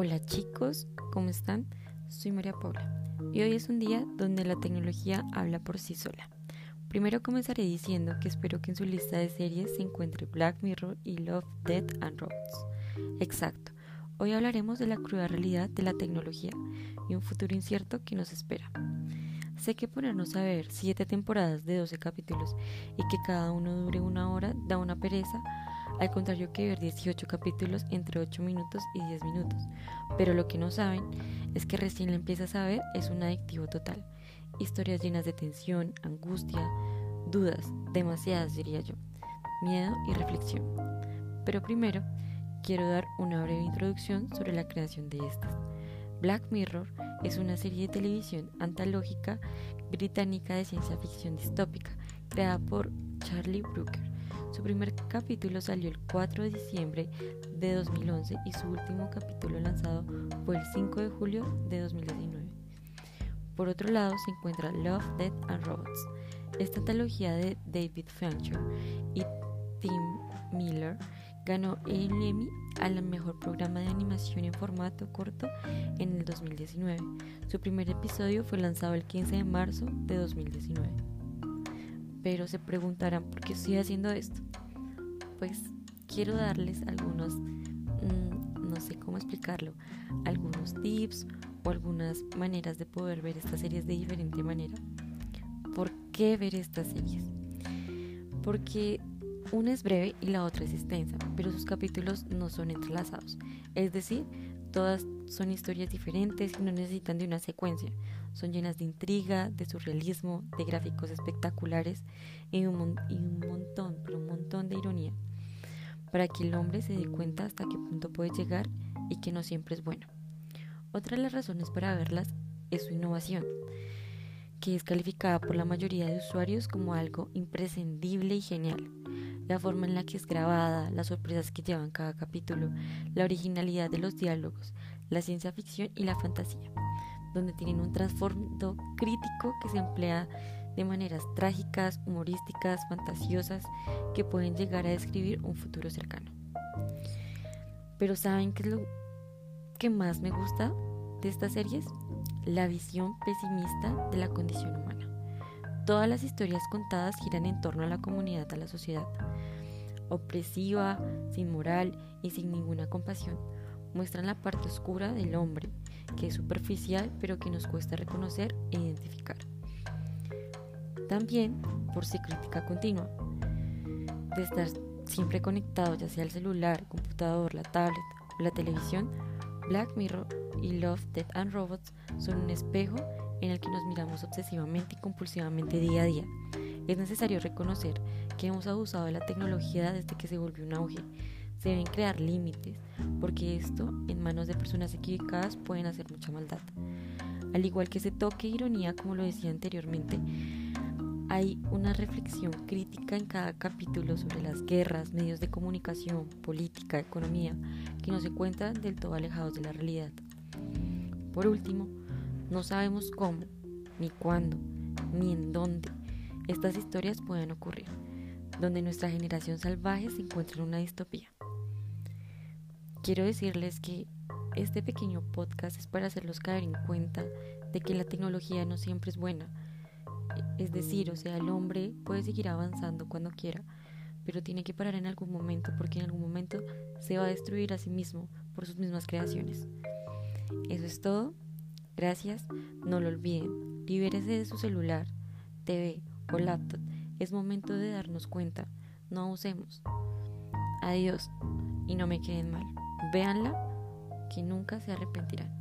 Hola chicos, ¿cómo están? Soy María Paula y hoy es un día donde la tecnología habla por sí sola. Primero comenzaré diciendo que espero que en su lista de series se encuentre Black Mirror y Love, Death and Robots. Exacto, hoy hablaremos de la cruda realidad de la tecnología y un futuro incierto que nos espera. Sé que ponernos a ver 7 temporadas de 12 capítulos y que cada uno dure una hora da una pereza, al contrario que ver 18 capítulos entre 8 minutos y 10 minutos. Pero lo que no saben es que recién la empiezas a ver es un adictivo total. Historias llenas de tensión, angustia, dudas, demasiadas diría yo, miedo y reflexión. Pero primero, quiero dar una breve introducción sobre la creación de estas. Black Mirror es una serie de televisión antológica británica de ciencia ficción distópica, creada por Charlie Brooker. Su primer capítulo salió el 4 de diciembre de 2011 y su último capítulo lanzado fue el 5 de julio de 2019. Por otro lado se encuentra Love, Death and Robots. Esta antología de David Fincher y Tim Miller ganó el Emmy al mejor programa de animación en formato corto en el 2019. Su primer episodio fue lanzado el 15 de marzo de 2019. Pero se preguntarán por qué estoy haciendo esto. Pues quiero darles algunos, mmm, no sé cómo explicarlo, algunos tips o algunas maneras de poder ver estas series de diferente manera. ¿Por qué ver estas series? Porque una es breve y la otra es extensa, pero sus capítulos no son entrelazados. Es decir, todas son historias diferentes y no necesitan de una secuencia. Son llenas de intriga, de surrealismo, de gráficos espectaculares y un, y un montón, pero un montón de ironía. Para que el hombre se dé cuenta hasta qué punto puede llegar y que no siempre es bueno. Otra de las razones para verlas es su innovación, que es calificada por la mayoría de usuarios como algo imprescindible y genial la forma en la que es grabada, las sorpresas que llevan cada capítulo, la originalidad de los diálogos, la ciencia ficción y la fantasía, donde tienen un trasfondo crítico que se emplea de maneras trágicas, humorísticas, fantasiosas, que pueden llegar a describir un futuro cercano. Pero ¿saben qué es lo que más me gusta de estas series? La visión pesimista de la condición humana. Todas las historias contadas giran en torno a la comunidad, a la sociedad, opresiva, sin moral y sin ninguna compasión. Muestran la parte oscura del hombre, que es superficial pero que nos cuesta reconocer e identificar. También por su crítica continua, de estar siempre conectado ya sea el celular, computador, la tablet o la televisión, Black Mirror y Love, Death and Robots son un espejo en el que nos miramos obsesivamente y compulsivamente día a día. Es necesario reconocer que hemos abusado de la tecnología desde que se volvió un auge. Se deben crear límites, porque esto, en manos de personas equivocadas, pueden hacer mucha maldad. Al igual que ese toque ironía, como lo decía anteriormente, hay una reflexión crítica en cada capítulo sobre las guerras, medios de comunicación, política, economía, que no se encuentran del todo alejados de la realidad. Por último, no sabemos cómo, ni cuándo, ni en dónde estas historias pueden ocurrir, donde nuestra generación salvaje se encuentra en una distopía. Quiero decirles que este pequeño podcast es para hacerlos caer en cuenta de que la tecnología no siempre es buena. Es decir, o sea, el hombre puede seguir avanzando cuando quiera, pero tiene que parar en algún momento porque en algún momento se va a destruir a sí mismo por sus mismas creaciones. Eso es todo. Gracias, no lo olviden, libérese de su celular, TV o laptop. Es momento de darnos cuenta, no usemos. Adiós y no me queden mal. Véanla que nunca se arrepentirán.